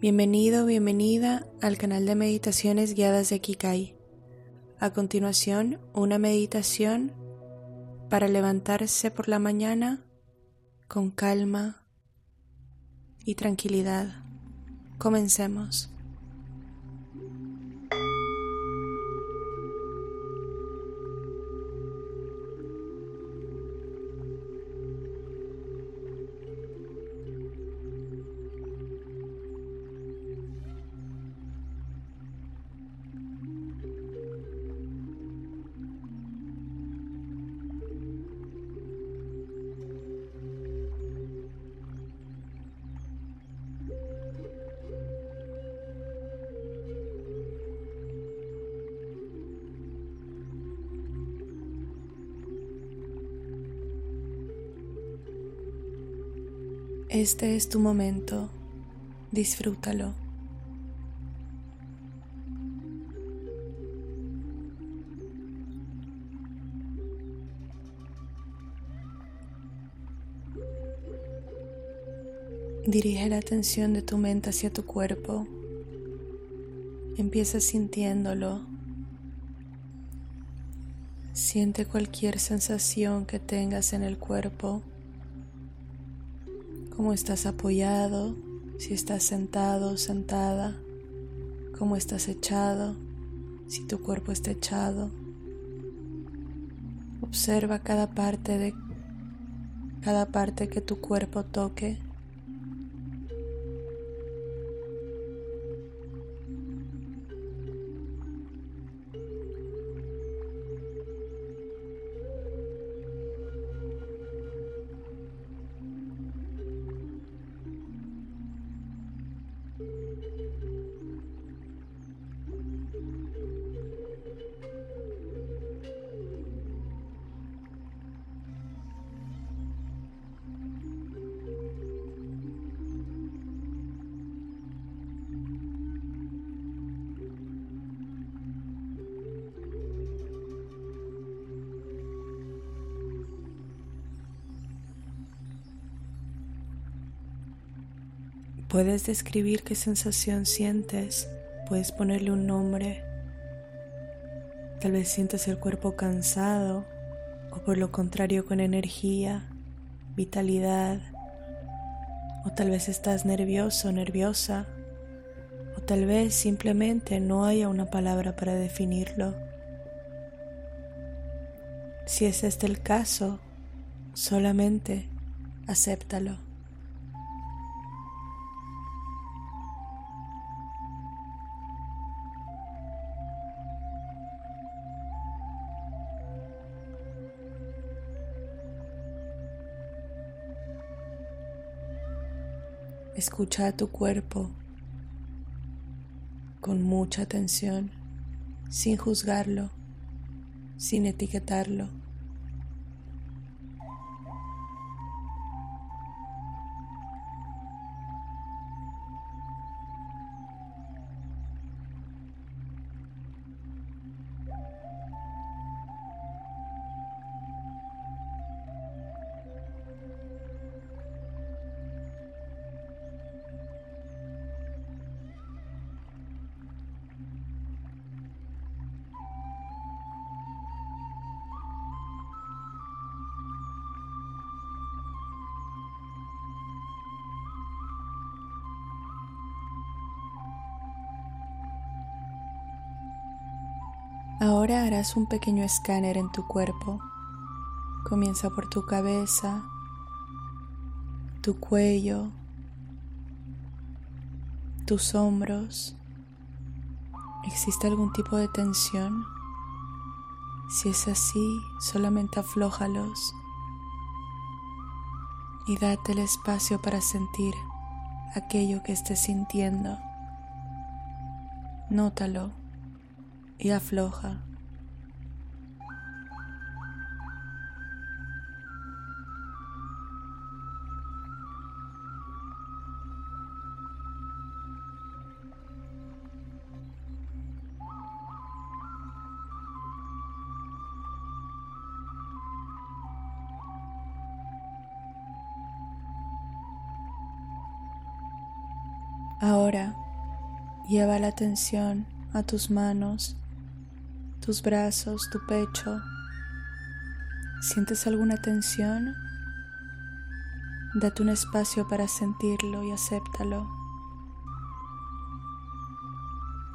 Bienvenido, bienvenida al canal de meditaciones guiadas de Kikai. A continuación, una meditación para levantarse por la mañana con calma y tranquilidad. Comencemos. Este es tu momento, disfrútalo. Dirige la atención de tu mente hacia tu cuerpo. Empieza sintiéndolo. Siente cualquier sensación que tengas en el cuerpo cómo estás apoyado, si estás sentado sentada, cómo estás echado, si tu cuerpo está echado. Observa cada parte de cada parte que tu cuerpo toque. Puedes describir qué sensación sientes, puedes ponerle un nombre. Tal vez sientes el cuerpo cansado o por lo contrario con energía, vitalidad. O tal vez estás nervioso, nerviosa. O tal vez simplemente no haya una palabra para definirlo. Si es este el caso, solamente acéptalo. Escucha a tu cuerpo con mucha atención, sin juzgarlo, sin etiquetarlo. Ahora harás un pequeño escáner en tu cuerpo. Comienza por tu cabeza, tu cuello, tus hombros. ¿Existe algún tipo de tensión? Si es así, solamente aflójalos y date el espacio para sentir aquello que estés sintiendo. Nótalo y afloja. Ahora lleva la atención a tus manos tus brazos, tu pecho. ¿Sientes alguna tensión? Date un espacio para sentirlo y acéptalo.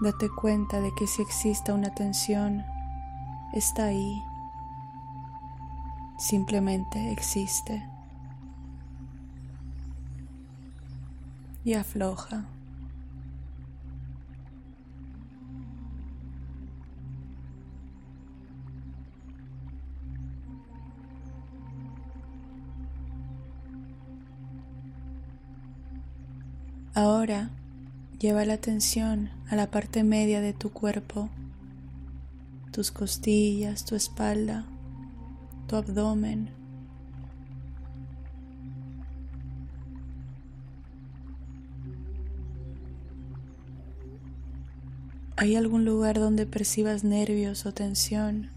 Date cuenta de que si exista una tensión, está ahí. Simplemente existe. Y afloja. Ahora lleva la atención a la parte media de tu cuerpo, tus costillas, tu espalda, tu abdomen. ¿Hay algún lugar donde percibas nervios o tensión?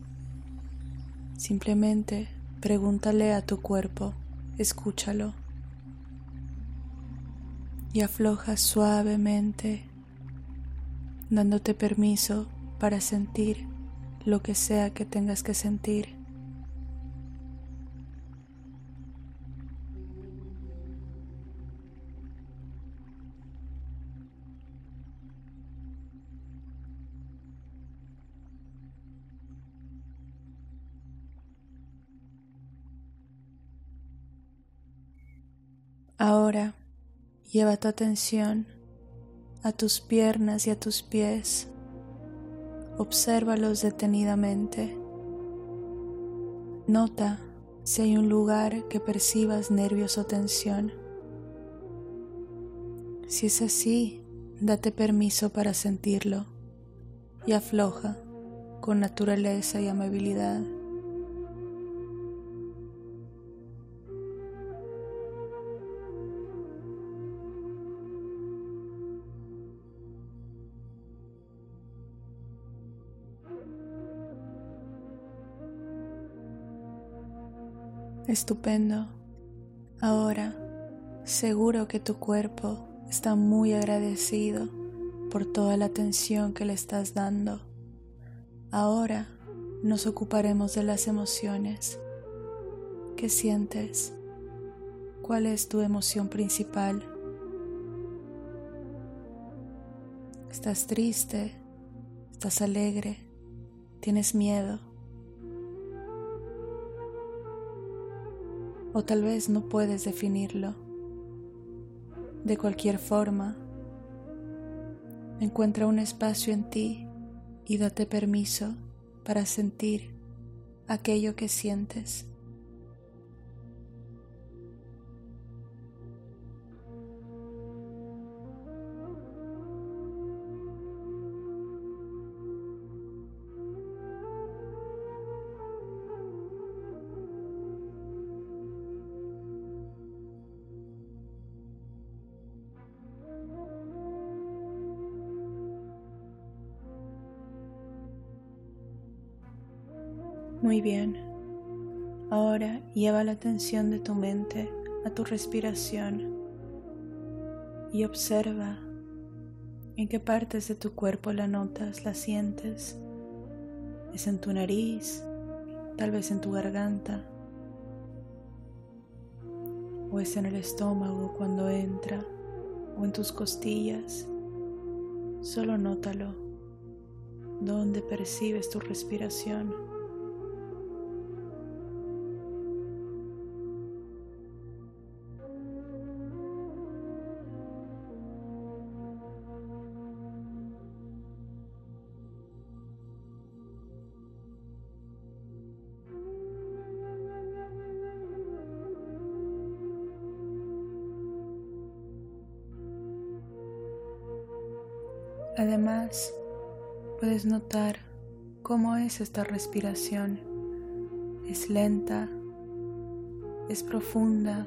Simplemente pregúntale a tu cuerpo, escúchalo y afloja suavemente, dándote permiso para sentir lo que sea que tengas que sentir. Ahora Lleva tu atención a tus piernas y a tus pies. Obsérvalos detenidamente. Nota si hay un lugar que percibas nervios o tensión. Si es así, date permiso para sentirlo y afloja con naturaleza y amabilidad. Estupendo. Ahora, seguro que tu cuerpo está muy agradecido por toda la atención que le estás dando. Ahora nos ocuparemos de las emociones. ¿Qué sientes? ¿Cuál es tu emoción principal? ¿Estás triste? ¿Estás alegre? ¿Tienes miedo? O tal vez no puedes definirlo. De cualquier forma, encuentra un espacio en ti y date permiso para sentir aquello que sientes. Muy bien. Ahora lleva la atención de tu mente a tu respiración y observa en qué partes de tu cuerpo la notas, la sientes. ¿Es en tu nariz? Tal vez en tu garganta. ¿O es en el estómago cuando entra? ¿O en tus costillas? Solo nótalo. ¿Dónde percibes tu respiración? Además, puedes notar cómo es esta respiración. Es lenta, es profunda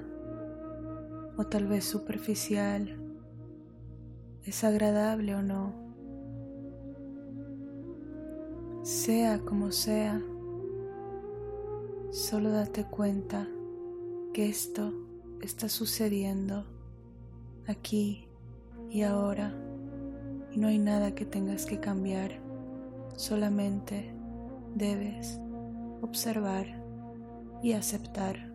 o tal vez superficial. Es agradable o no. Sea como sea, solo date cuenta que esto está sucediendo aquí y ahora no hay nada que tengas que cambiar, solamente debes observar y aceptar.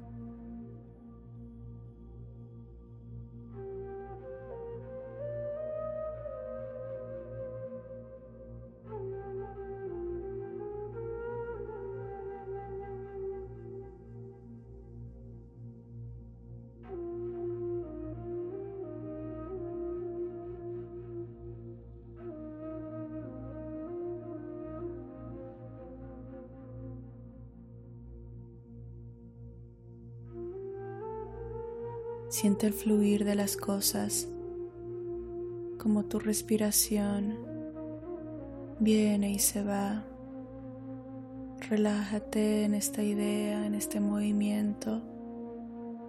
Siente el fluir de las cosas, como tu respiración viene y se va. Relájate en esta idea, en este movimiento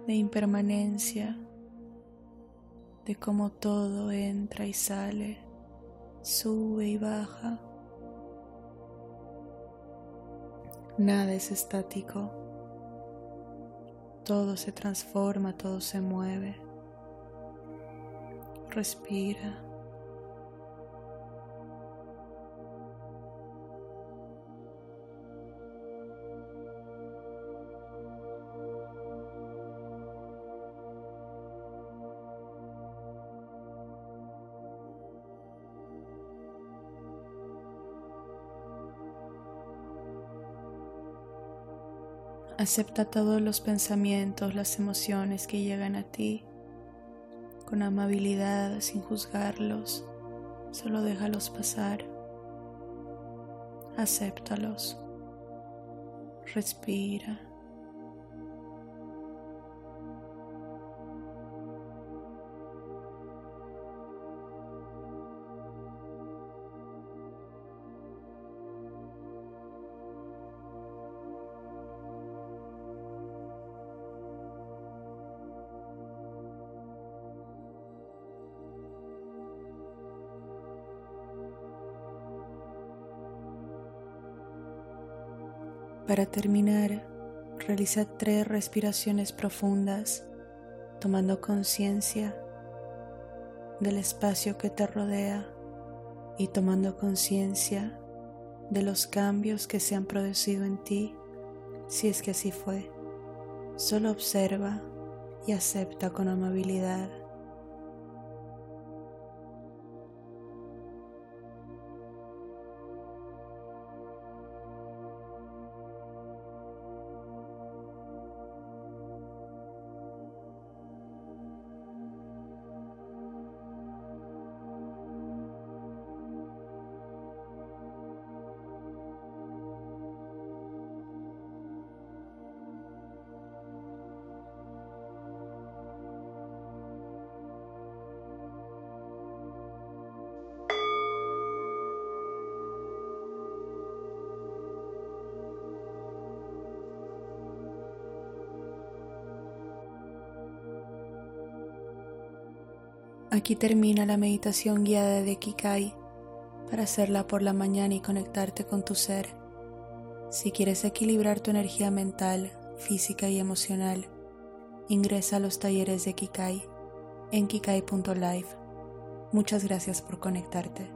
de impermanencia, de cómo todo entra y sale, sube y baja. Nada es estático. Todo se transforma, todo se mueve. Respira. Acepta todos los pensamientos, las emociones que llegan a ti con amabilidad, sin juzgarlos. Solo déjalos pasar. Acéptalos. Respira. Para terminar, realiza tres respiraciones profundas, tomando conciencia del espacio que te rodea y tomando conciencia de los cambios que se han producido en ti, si es que así fue. Solo observa y acepta con amabilidad Aquí termina la meditación guiada de Kikai para hacerla por la mañana y conectarte con tu ser. Si quieres equilibrar tu energía mental, física y emocional, ingresa a los talleres de Kikai en kikai.life. Muchas gracias por conectarte.